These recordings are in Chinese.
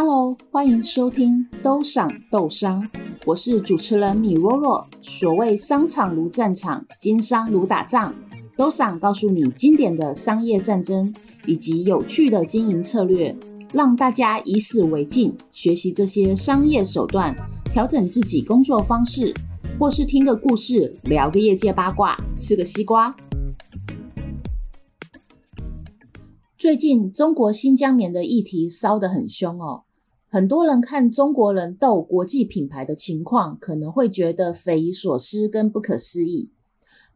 Hello，欢迎收听《都赏斗商》，我是主持人米若若。所谓商场如战场，经商如打仗，都赏告诉你经典的商业战争以及有趣的经营策略，让大家以史为镜，学习这些商业手段，调整自己工作方式，或是听个故事，聊个业界八卦，吃个西瓜。最近中国新疆棉的议题烧得很凶哦，很多人看中国人斗国际品牌的情况，可能会觉得匪夷所思跟不可思议。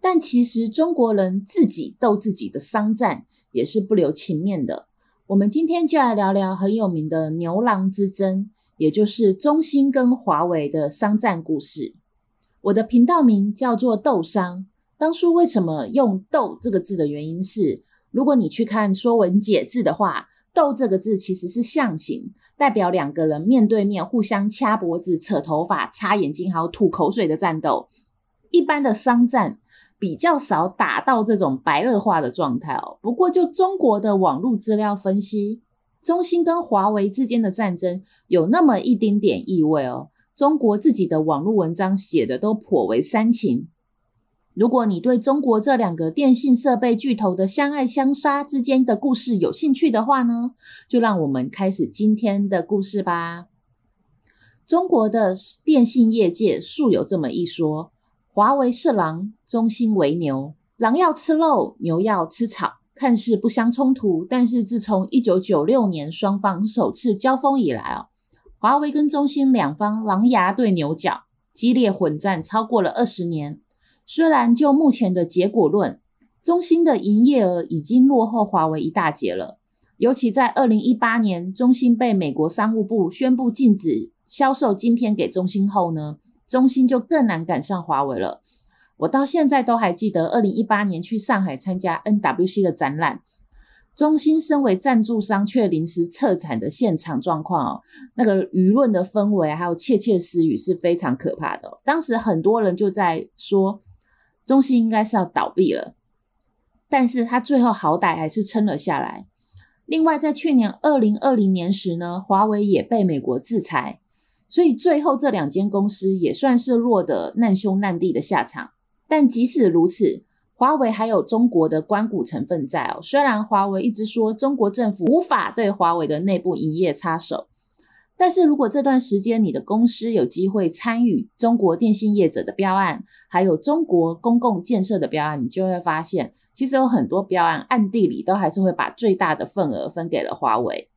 但其实中国人自己斗自己的商战也是不留情面的。我们今天就来聊聊很有名的牛郎之争，也就是中兴跟华为的商战故事。我的频道名叫做斗商，当初为什么用“斗”这个字的原因是，如果你去看《说文解字》的话，“斗”这个字其实是象形，代表两个人面对面互相掐脖子、扯头发、擦眼睛，还有吐口水的战斗。一般的商战比较少打到这种白热化的状态哦。不过，就中国的网络资料分析，中兴跟华为之间的战争有那么一丁点意味哦。中国自己的网络文章写的都颇为煽情。如果你对中国这两个电信设备巨头的相爱相杀之间的故事有兴趣的话呢，就让我们开始今天的故事吧。中国的电信业界素有这么一说：华为是狼，中兴为牛。狼要吃肉，牛要吃草，看似不相冲突。但是自从一九九六年双方首次交锋以来哦，华为跟中兴两方狼牙对牛角，激烈混战超过了二十年。虽然就目前的结果论，中兴的营业额已经落后华为一大截了。尤其在二零一八年，中兴被美国商务部宣布禁止销售晶片给中兴后呢，中兴就更难赶上华为了。我到现在都还记得二零一八年去上海参加 NWC 的展览，中兴身为赞助商却临时撤产的现场状况哦，那个舆论的氛围还有窃窃私语是非常可怕的。当时很多人就在说。中兴应该是要倒闭了，但是他最后好歹还是撑了下来。另外，在去年二零二零年时呢，华为也被美国制裁，所以最后这两间公司也算是落得难兄难弟的下场。但即使如此，华为还有中国的关谷成分在哦。虽然华为一直说中国政府无法对华为的内部营业插手。但是如果这段时间你的公司有机会参与中国电信业者的标案，还有中国公共建设的标案，你就会发现，其实有很多标案暗地里都还是会把最大的份额分给了华为，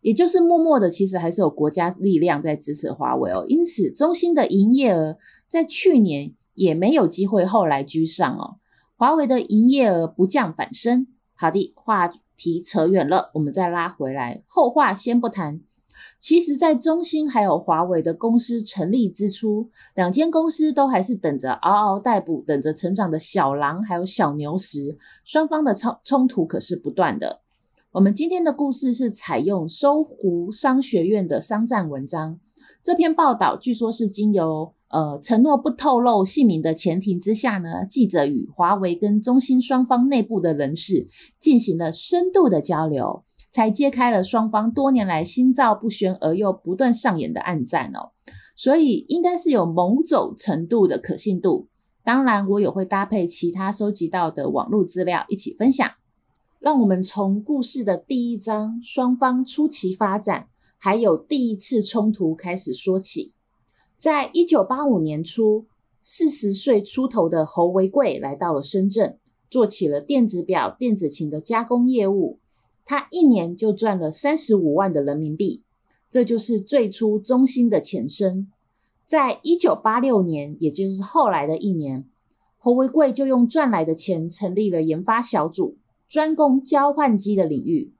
也就是默默的，其实还是有国家力量在支持华为哦。因此，中兴的营业额在去年也没有机会后来居上哦。华为的营业额不降反升。好的，话题扯远了，我们再拉回来，后话先不谈。其实，在中兴还有华为的公司成立之初，两间公司都还是等着嗷嗷待哺、等着成长的小狼还有小牛时，双方的冲冲突可是不断的。我们今天的故事是采用搜狐商学院的商战文章，这篇报道据说是经由呃承诺不透露姓名的前提之下呢，记者与华为跟中兴双方内部的人士进行了深度的交流。才揭开了双方多年来心照不宣而又不断上演的暗战哦，所以应该是有某种程度的可信度。当然，我也会搭配其他收集到的网络资料一起分享。让我们从故事的第一章双方初期发展，还有第一次冲突开始说起。在一九八五年初，四十岁出头的侯为贵来到了深圳，做起了电子表、电子琴的加工业务。他一年就赚了三十五万的人民币，这就是最初中兴的前身。在一九八六年，也就是后来的一年，侯为贵就用赚来的钱成立了研发小组，专攻交换机的领域，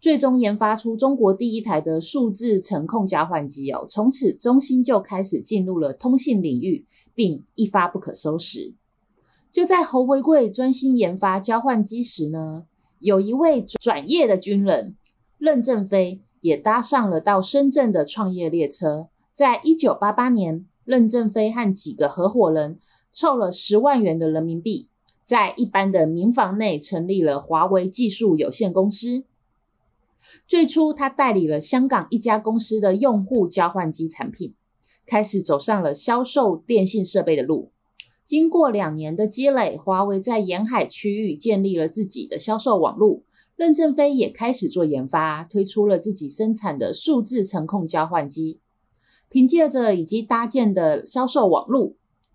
最终研发出中国第一台的数字程控交换机哦。从此，中兴就开始进入了通信领域，并一发不可收拾。就在侯为贵专心研发交换机时呢，有一位转业的军人任正非也搭上了到深圳的创业列车。在一九八八年，任正非和几个合伙人凑了十万元的人民币，在一般的民房内成立了华为技术有限公司。最初，他代理了香港一家公司的用户交换机产品，开始走上了销售电信设备的路。经过两年的积累，华为在沿海区域建立了自己的销售网络。任正非也开始做研发，推出了自己生产的数字程控交换机。凭借着已经搭建的销售网络，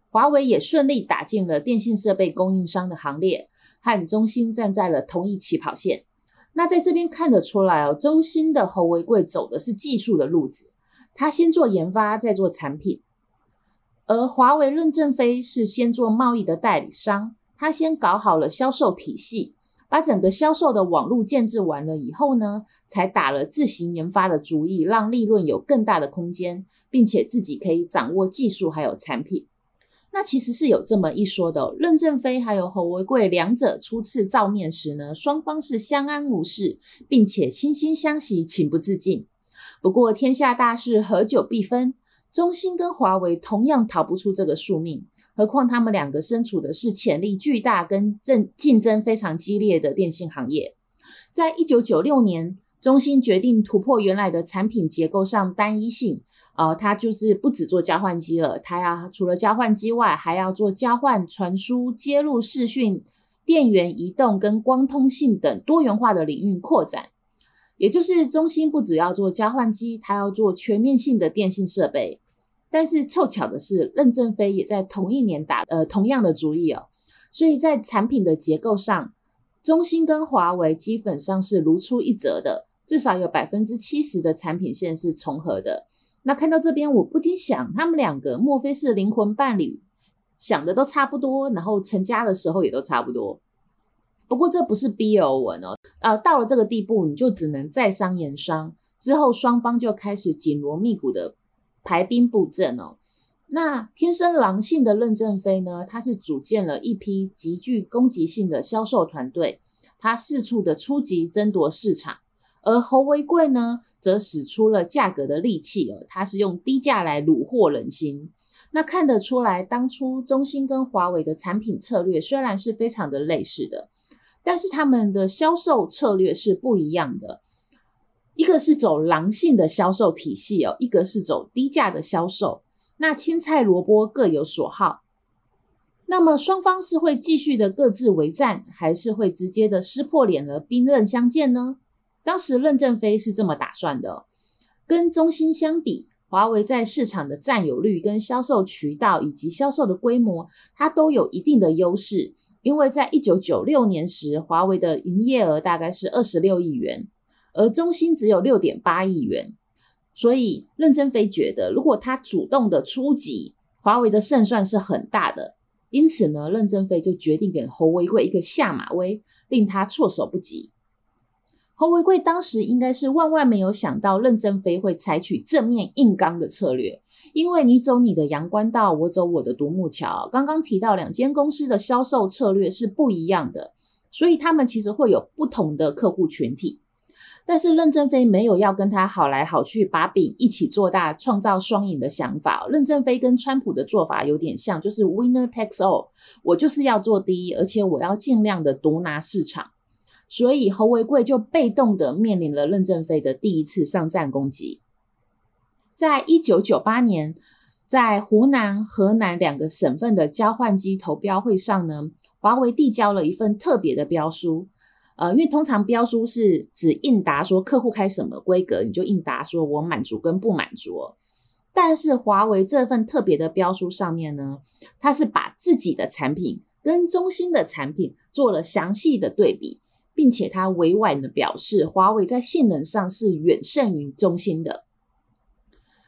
华为也顺利打进了电信设备供应商的行列，和中兴站在了同一起跑线。那在这边看得出来哦，中兴的侯为贵走的是技术的路子，他先做研发，再做产品。而华为任正非是先做贸易的代理商，他先搞好了销售体系，把整个销售的网络建置完了以后呢，才打了自行研发的主意，让利润有更大的空间，并且自己可以掌握技术还有产品。那其实是有这么一说的，任正非还有侯为贵两者初次照面时呢，双方是相安无事，并且惺惺相惜，情不自禁。不过天下大势，合久必分。中兴跟华为同样逃不出这个宿命，何况他们两个身处的是潜力巨大、跟正竞争非常激烈的电信行业。在一九九六年，中兴决定突破原来的产品结构上单一性，呃，它就是不只做交换机了，它要除了交换机外，还要做交换、传输、接入视讯、电源移动跟光通信等多元化的领域扩展。也就是中兴不只要做交换机，它要做全面性的电信设备。但是凑巧的是，任正非也在同一年打呃同样的主意哦。所以在产品的结构上，中兴跟华为基本上是如出一辙的，至少有百分之七十的产品线是重合的。那看到这边，我不禁想，他们两个莫非是灵魂伴侣，想的都差不多，然后成家的时候也都差不多。不过这不是 BL 文哦，呃，到了这个地步，你就只能在商言商。之后双方就开始紧锣密鼓的排兵布阵哦。那天生狼性的任正非呢，他是组建了一批极具攻击性的销售团队，他四处的出击争夺市场。而侯为贵呢，则使出了价格的利器哦，他是用低价来虏获人心。那看得出来，当初中兴跟华为的产品策略虽然是非常的类似的。但是他们的销售策略是不一样的，一个是走狼性的销售体系哦，一个是走低价的销售。那青菜萝卜各有所好，那么双方是会继续的各自为战，还是会直接的撕破脸而兵刃相见呢？当时任正非是这么打算的，跟中兴相比，华为在市场的占有率、跟销售渠道以及销售的规模，它都有一定的优势。因为在一九九六年时，华为的营业额大概是二十六亿元，而中兴只有六点八亿元，所以任正非觉得，如果他主动的出击，华为的胜算是很大的。因此呢，任正非就决定给侯为贵一个下马威，令他措手不及。侯为贵当时应该是万万没有想到任正非会采取正面硬刚的策略，因为你走你的阳关道，我走我的独木桥。刚刚提到两间公司的销售策略是不一样的，所以他们其实会有不同的客户群体。但是任正非没有要跟他好来好去，把饼一起做大，创造双赢的想法。任正非跟川普的做法有点像，就是 winner takes all，我就是要做第一，而且我要尽量的独拿市场。所以侯为贵就被动的面临了任正非的第一次上战攻击。在一九九八年，在湖南、河南两个省份的交换机投标会上呢，华为递交了一份特别的标书。呃，因为通常标书是只应答说客户开什么规格，你就应答说我满足跟不满足。但是华为这份特别的标书上面呢，它是把自己的产品跟中兴的产品做了详细的对比。并且他委婉的表示，华为在性能上是远胜于中兴的。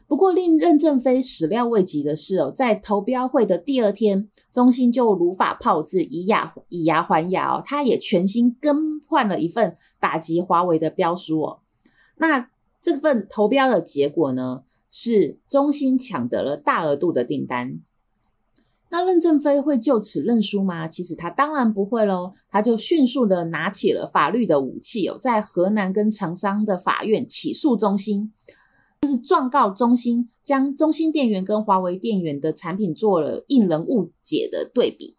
不过，令任正非始料未及的是哦，在投标会的第二天，中兴就如法炮制，以牙以牙还牙哦，他也全新更换了一份打击华为的标书哦。那这份投标的结果呢，是中兴抢得了大额度的订单。那任正非会就此认输吗？其实他当然不会喽，他就迅速的拿起了法律的武器哦，在河南跟长沙的法院起诉中兴，就是状告中兴，将中兴电源跟华为电源的产品做了令人误解的对比。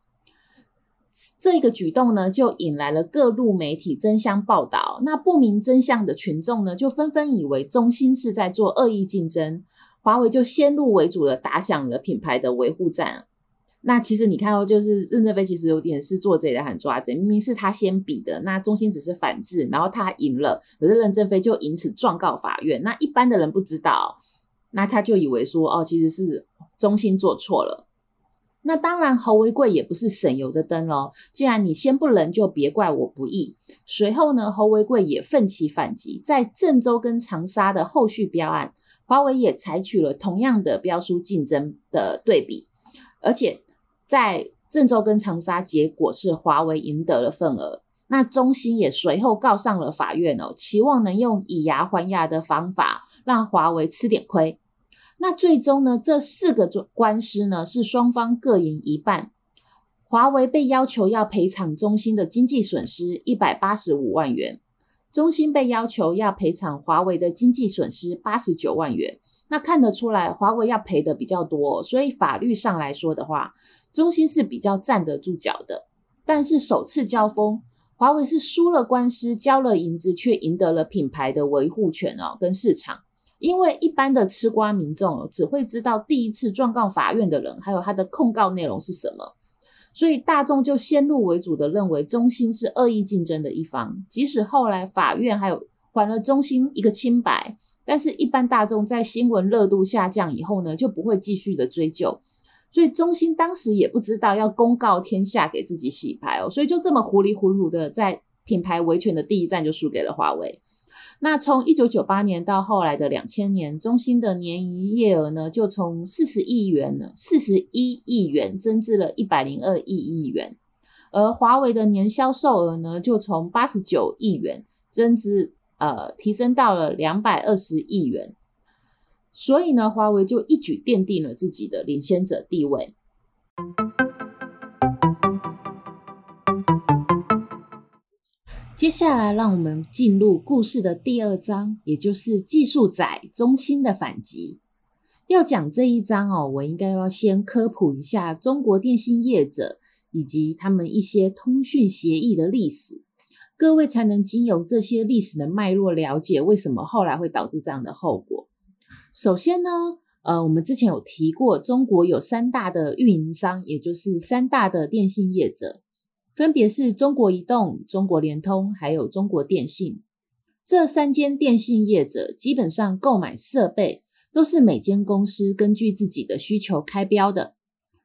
这个举动呢，就引来了各路媒体争相报道。那不明真相的群众呢，就纷纷以为中兴是在做恶意竞争，华为就先入为主的打响了品牌的维护战。那其实你看到，就是任正非其实有点是做贼的喊抓贼，明明是他先比的，那中兴只是反制，然后他赢了，可是任正非就因此状告法院。那一般的人不知道，那他就以为说，哦，其实是中兴做错了。那当然，侯为贵也不是省油的灯喽。既然你先不仁，就别怪我不义。随后呢，侯为贵也奋起反击，在郑州跟长沙的后续标案，华为也采取了同样的标书竞争的对比，而且在郑州跟长沙，结果是华为赢得了份额。那中兴也随后告上了法院哦，期望能用以牙还牙的方法，让华为吃点亏。那最终呢，这四个官司呢，是双方各赢一半。华为被要求要赔偿中兴的经济损失一百八十五万元，中兴被要求要赔偿华为的经济损失八十九万元。那看得出来，华为要赔的比较多，所以法律上来说的话，中兴是比较站得住脚的。但是首次交锋，华为是输了官司，交了银子，却赢得了品牌的维护权哦，跟市场。因为一般的吃瓜民众只会知道第一次状告法院的人，还有他的控告内容是什么，所以大众就先入为主的认为中兴是恶意竞争的一方。即使后来法院还有还了中兴一个清白，但是一般大众在新闻热度下降以后呢，就不会继续的追究。所以中兴当时也不知道要公告天下给自己洗牌哦，所以就这么糊里糊涂的在品牌维权的第一站就输给了华为。那从一九九八年到后来的两千年，中兴的年营业额呢，就从四十亿元呢，四十一亿元增至了一百零二亿亿元，而华为的年销售额呢，就从八十九亿元增至呃提升到了两百二十亿元，所以呢，华为就一举奠定了自己的领先者地位。接下来，让我们进入故事的第二章，也就是技术宅中心的反击。要讲这一章哦，我应该要先科普一下中国电信业者以及他们一些通讯协议的历史，各位才能经由这些历史的脉络了解为什么后来会导致这样的后果。首先呢，呃，我们之前有提过，中国有三大的运营商，也就是三大的电信业者。分别是中国移动、中国联通，还有中国电信。这三间电信业者基本上购买设备都是每间公司根据自己的需求开标的。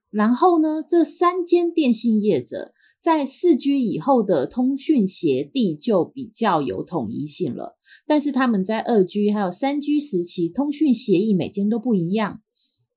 然后呢，这三间电信业者在四 G 以后的通讯协地就比较有统一性了，但是他们在二 G 还有三 G 时期通讯协议每间都不一样。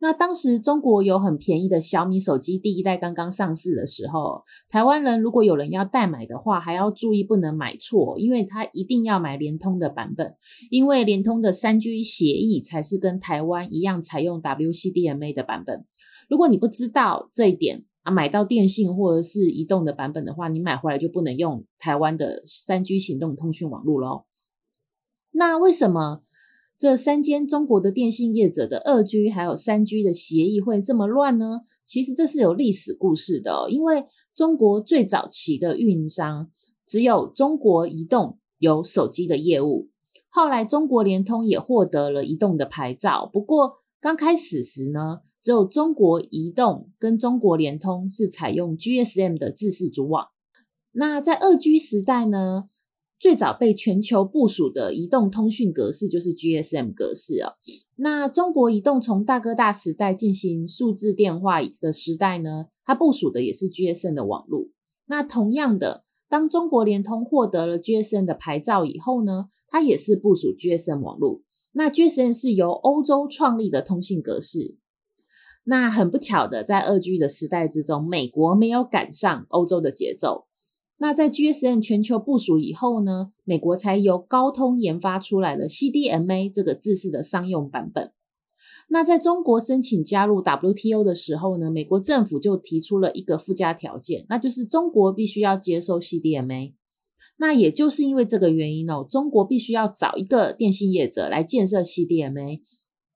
那当时中国有很便宜的小米手机，第一代刚刚上市的时候，台湾人如果有人要代买的话，还要注意不能买错，因为他一定要买联通的版本，因为联通的三 G 协议才是跟台湾一样采用 WCDMA 的版本。如果你不知道这一点啊，买到电信或者是移动的版本的话，你买回来就不能用台湾的三 G 行动通讯网络喽。那为什么？这三间中国的电信业者的二 G 还有三 G 的协议会这么乱呢？其实这是有历史故事的，因为中国最早期的运营商只有中国移动有手机的业务，后来中国联通也获得了移动的牌照。不过刚开始时呢，只有中国移动跟中国联通是采用 GSM 的自式主网。那在二 G 时代呢，最早被全球部署的移动通讯格式就是 GSM 格式哦。那中国移动从大哥大时代进行数字电话的时代呢，它部署的也是 GSM 的网络。那同样的，当中国联通获得了 GSM 的牌照以后呢，它也是部署 GSM 网络。那 GSM 是由欧洲创立的通信格式。那很不巧的，在二 G 的时代之中，美国没有赶上欧洲的节奏。那在 GSM 全球部署以后呢，美国才由高通研发出来了 CDMA 这个制式的商用版本。那在中国申请加入 WTO 的时候呢，美国政府就提出了一个附加条件，那就是中国必须要接受 CDMA。那也就是因为这个原因哦，中国必须要找一个电信业者来建设 CDMA。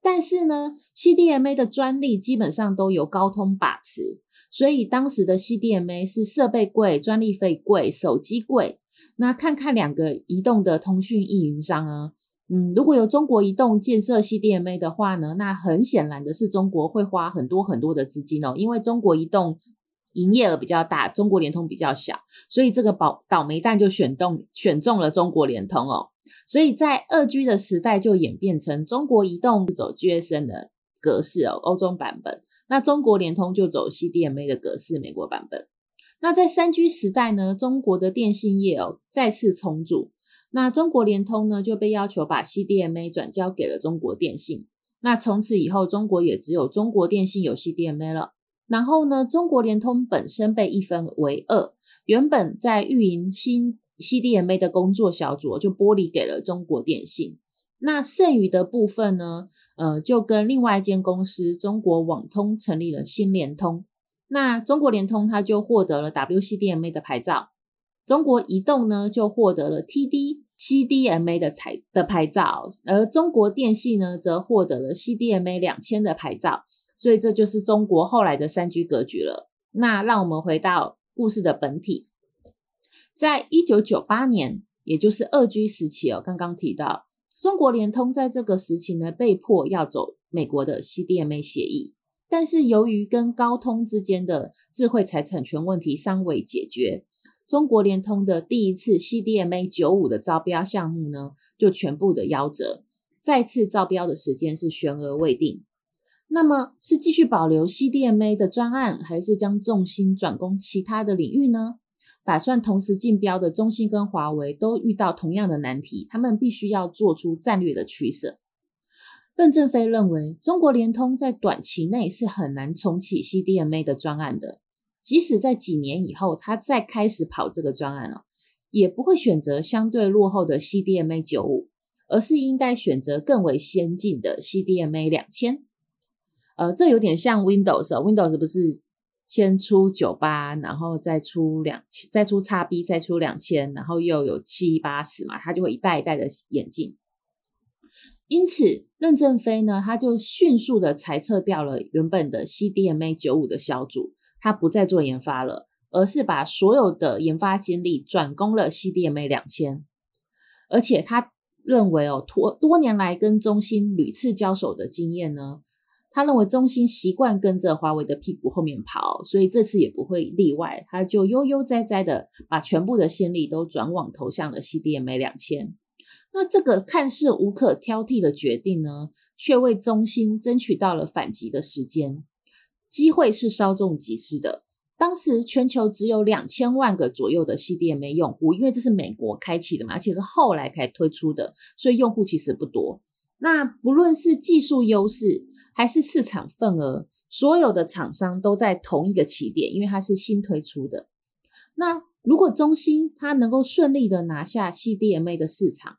但是呢，CDMA 的专利基本上都由高通把持，所以当时的 CDMA 是设备贵、专利费贵、手机贵。那看看两个移动的通讯运营商啊，嗯，如果有中国移动建设 CDMA 的话呢，那很显然的是中国会花很多很多的资金哦，因为中国移动营业额比较大，中国联通比较小，所以这个宝倒霉蛋就选中选中了中国联通哦。所以在二 G 的时代就演变成中国移动走 GSM 的格式哦，欧洲版本；那中国联通就走 CDMA 的格式，美国版本。那在三 G 时代呢，中国的电信业哦再次重组，那中国联通呢就被要求把 CDMA 转交给了中国电信。那从此以后，中国也只有中国电信有 CDMA 了。然后呢，中国联通本身被一分为二，原本在运营新 CDMA 的工作小组就剥离给了中国电信，那剩余的部分呢，呃，就跟另外一间公司中国网通成立了新联通。那中国联通它就获得了 WCDMA 的牌照，中国移动呢就获得了 TD-CDMA 的牌的牌照，而中国电信呢则获得了 CDMA 两千的牌照。所以这就是中国后来的三 G 格局了。那让我们回到故事的本体。在一九九八年，也就是二 G 时期哦，刚刚提到中国联通在这个时期呢，被迫要走美国的 CDMA 协议，但是由于跟高通之间的智慧财产权问题尚未解决，中国联通的第一次 CDMA 九五的招标项目呢，就全部的夭折，再次招标的时间是悬而未定。那么是继续保留 CDMA 的专案，还是将重心转攻其他的领域呢？打算同时竞标的中兴跟华为都遇到同样的难题，他们必须要做出战略的取舍。任正非认为，中国联通在短期内是很难重启 CDMA 的专案的，即使在几年以后他再开始跑这个专案哦，也不会选择相对落后的 CDMA 九五，而是应该选择更为先进的 CDMA 两千。呃，这有点像 Windows 哦，Windows 不是？先出九八，然后再出两千，再出 x B，再出两千，然后又有七八十嘛，它就会一代一代的演进。因此，任正非呢，他就迅速的裁撤掉了原本的 CDMA 九五的小组，他不再做研发了，而是把所有的研发精力转攻了 CDMA 两千。而且他认为哦，多多年来跟中兴屡次交手的经验呢。他认为中兴习惯跟着华为的屁股后面跑，所以这次也不会例外。他就悠悠哉哉的把全部的心力都转往投向了 CDMA 两千。那这个看似无可挑剔的决定呢，却为中兴争取到了反击的时间。机会是稍纵即逝的。当时全球只有两千万个左右的 CDMA 用户，因为这是美国开启的嘛，而且是后来才推出的，所以用户其实不多。那不论是技术优势，还是市场份额，所有的厂商都在同一个起点，因为它是新推出的。那如果中兴它能够顺利的拿下 CDMA 的市场，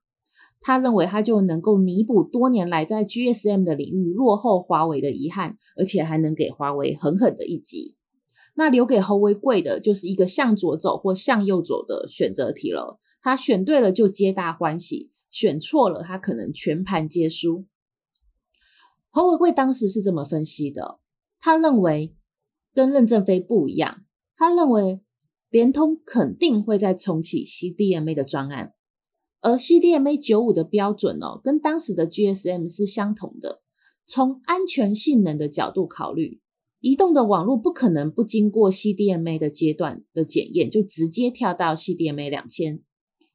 他认为他就能够弥补多年来在 GSM 的领域落后华为的遗憾，而且还能给华为狠狠的一击。那留给侯为贵的就是一个向左走或向右走的选择题了。他选对了就皆大欢喜，选错了他可能全盘皆输。侯为贵当时是这么分析的，他认为跟任正非不一样，他认为联通肯定会再重启 CDMA 的专案，而 CDMA 九五的标准哦，跟当时的 GSM 是相同的。从安全性能的角度考虑，移动的网络不可能不经过 CDMA 的阶段的检验，就直接跳到 CDMA 两千。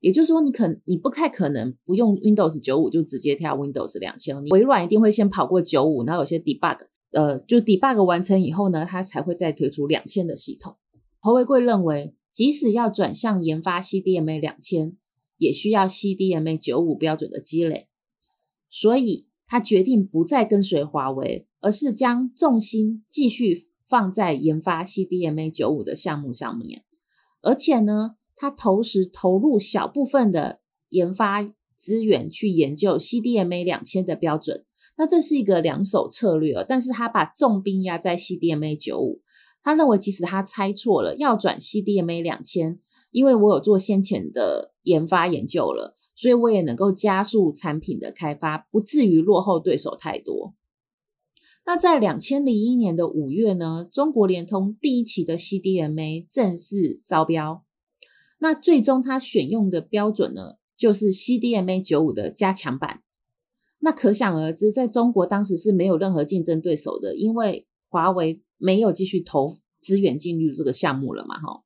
也就是说，你可你不太可能不用 Windows 九五就直接跳 Windows 两千。你微软一定会先跑过九五，然后有些 debug，呃，就 debug 完成以后呢，它才会再推出两千的系统。侯为贵认为，即使要转向研发 CDMA 两千，也需要 CDMA 九五标准的积累，所以他决定不再跟随华为，而是将重心继续放在研发 CDMA 九五的项目上面，而且呢。他同时投入小部分的研发资源去研究 CDMA 两千的标准，那这是一个两手策略哦。但是他把重兵压在 CDMA 九五，他认为即使他猜错了，要转 CDMA 两千，因为我有做先前的研发研究了，所以我也能够加速产品的开发，不至于落后对手太多。那在两千零一年的五月呢，中国联通第一期的 CDMA 正式招标。那最终它选用的标准呢，就是 CDMA 九五的加强版。那可想而知，在中国当时是没有任何竞争对手的，因为华为没有继续投资源进入这个项目了嘛，哈。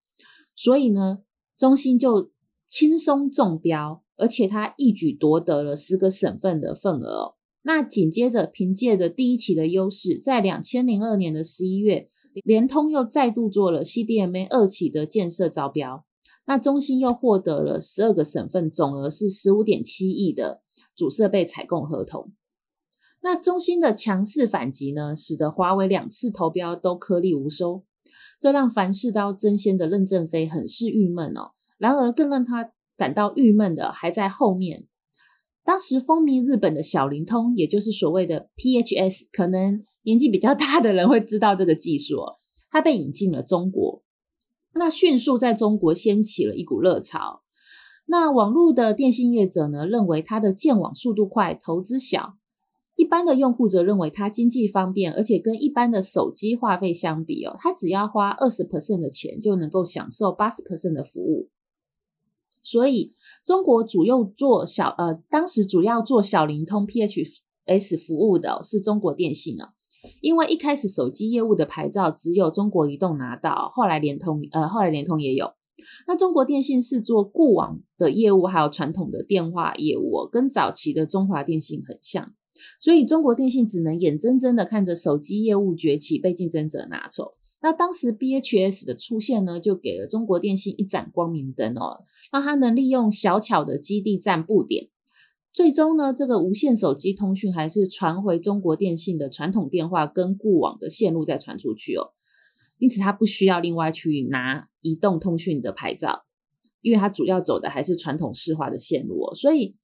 所以呢，中兴就轻松中标，而且它一举夺得了十个省份的份额哦。那紧接着，凭借着第一期的优势，在两千零二年的十一月，联通又再度做了 CDMA 二期的建设招标。那中兴又获得了十二个省份，总额是十五点七亿的主设备采购合同。那中兴的强势反击呢，使得华为两次投标都颗粒无收，这让凡事都争先的任正非很是郁闷哦。然而，更让他感到郁闷的还在后面。当时风靡日本的小灵通，也就是所谓的 PHS，可能年纪比较大的人会知道这个技术哦，它被引进了中国，那迅速在中国掀起了一股热潮。那网络的电信业者呢，认为它的建网速度快，投资小；一般的用户则认为它经济方便，而且跟一般的手机话费相比哦，它只要花二十 percent 的钱就能够享受八十 percent 的服务。所以，中国主要做小呃，当时主要做小灵通 PHS 服务的是中国电信了。因为一开始手机业务的牌照只有中国移动拿到，后来联通呃，后来联通也有。那中国电信是做固网的业务，还有传统的电话业务，跟早期的中华电信很像。所以，中国电信只能眼睁睁的看着手机业务崛起，被竞争者拿走。那当时 BHS 的出现呢，就给了中国电信一盏光明灯哦，让它能利用小巧的基地站布点，最终呢，这个无线手机通讯还是传回中国电信的传统电话跟固网的线路再传出去哦，因此它不需要另外去拿移动通讯的牌照，因为它主要走的还是传统市话的线路哦，所以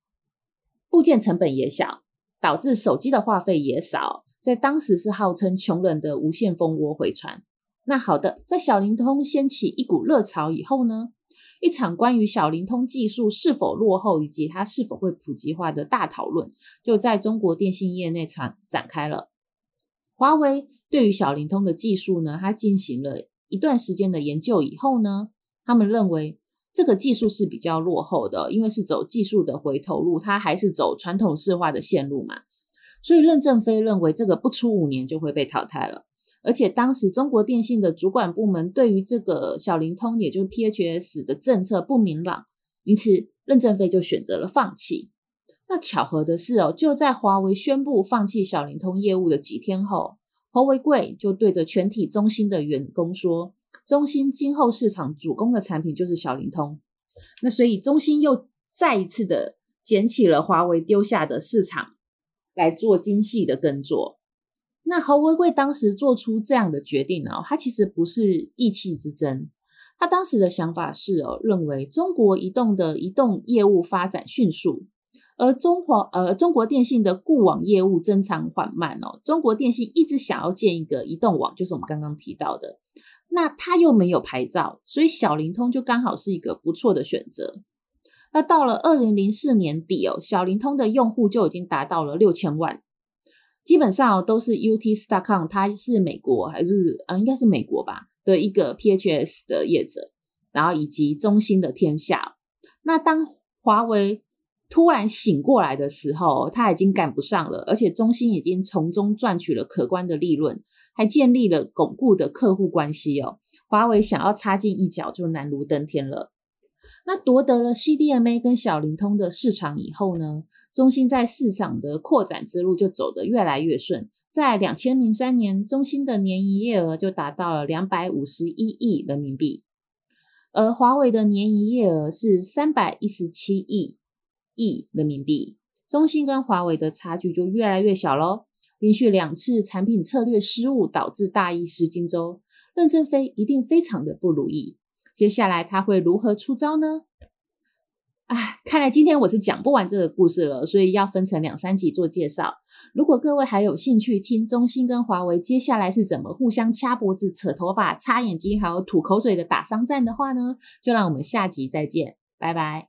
部件成本也小，导致手机的话费也少，在当时是号称穷人的无线蜂窝回传。那好的，在小灵通掀起一股热潮以后呢，一场关于小灵通技术是否落后以及它是否会普及化的大讨论，就在中国电信业内展展开了。华为对于小灵通的技术呢，它进行了一段时间的研究以后呢，他们认为这个技术是比较落后的，因为是走技术的回头路，它还是走传统市化的线路嘛，所以任正非认为这个不出五年就会被淘汰了。而且当时中国电信的主管部门对于这个小灵通，也就是 PHS 的政策不明朗，因此任正非就选择了放弃。那巧合的是哦，就在华为宣布放弃小灵通业务的几天后，侯为贵就对着全体中兴的员工说：“中兴今后市场主攻的产品就是小灵通。”那所以中兴又再一次的捡起了华为丢下的市场来做精细的耕作。那侯为贵当时做出这样的决定呢？他其实不是意气之争，他当时的想法是哦，认为中国移动的移动业务发展迅速，而中华呃中国电信的固网业务增长缓慢哦。中国电信一直想要建一个移动网，就是我们刚刚提到的，那他又没有牌照，所以小灵通就刚好是一个不错的选择。那到了二零零四年底哦，小灵通的用户就已经达到了六千万。基本上都是 UT Stacom，它是美国还是呃，应该是美国吧的一个 PHS 的业者，然后以及中兴的天下。那当华为突然醒过来的时候，它已经赶不上了，而且中兴已经从中赚取了可观的利润，还建立了巩固的客户关系哦。华为想要插进一脚就难如登天了。那夺得了 CDMA 跟小灵通的市场以后呢，中兴在市场的扩展之路就走得越来越顺。在两千零三年，中兴的年营业额就达到了两百五十一亿人民币，而华为的年营业额是三百一十七亿亿人民币。中兴跟华为的差距就越来越小喽。连续两次产品策略失误导致大意失荆州，任正非一定非常的不如意。接下来他会如何出招呢？哎，看来今天我是讲不完这个故事了，所以要分成两三集做介绍。如果各位还有兴趣听中兴跟华为接下来是怎么互相掐脖子、扯头发、擦眼睛，还有吐口水的打商战的话呢，就让我们下集再见，拜拜。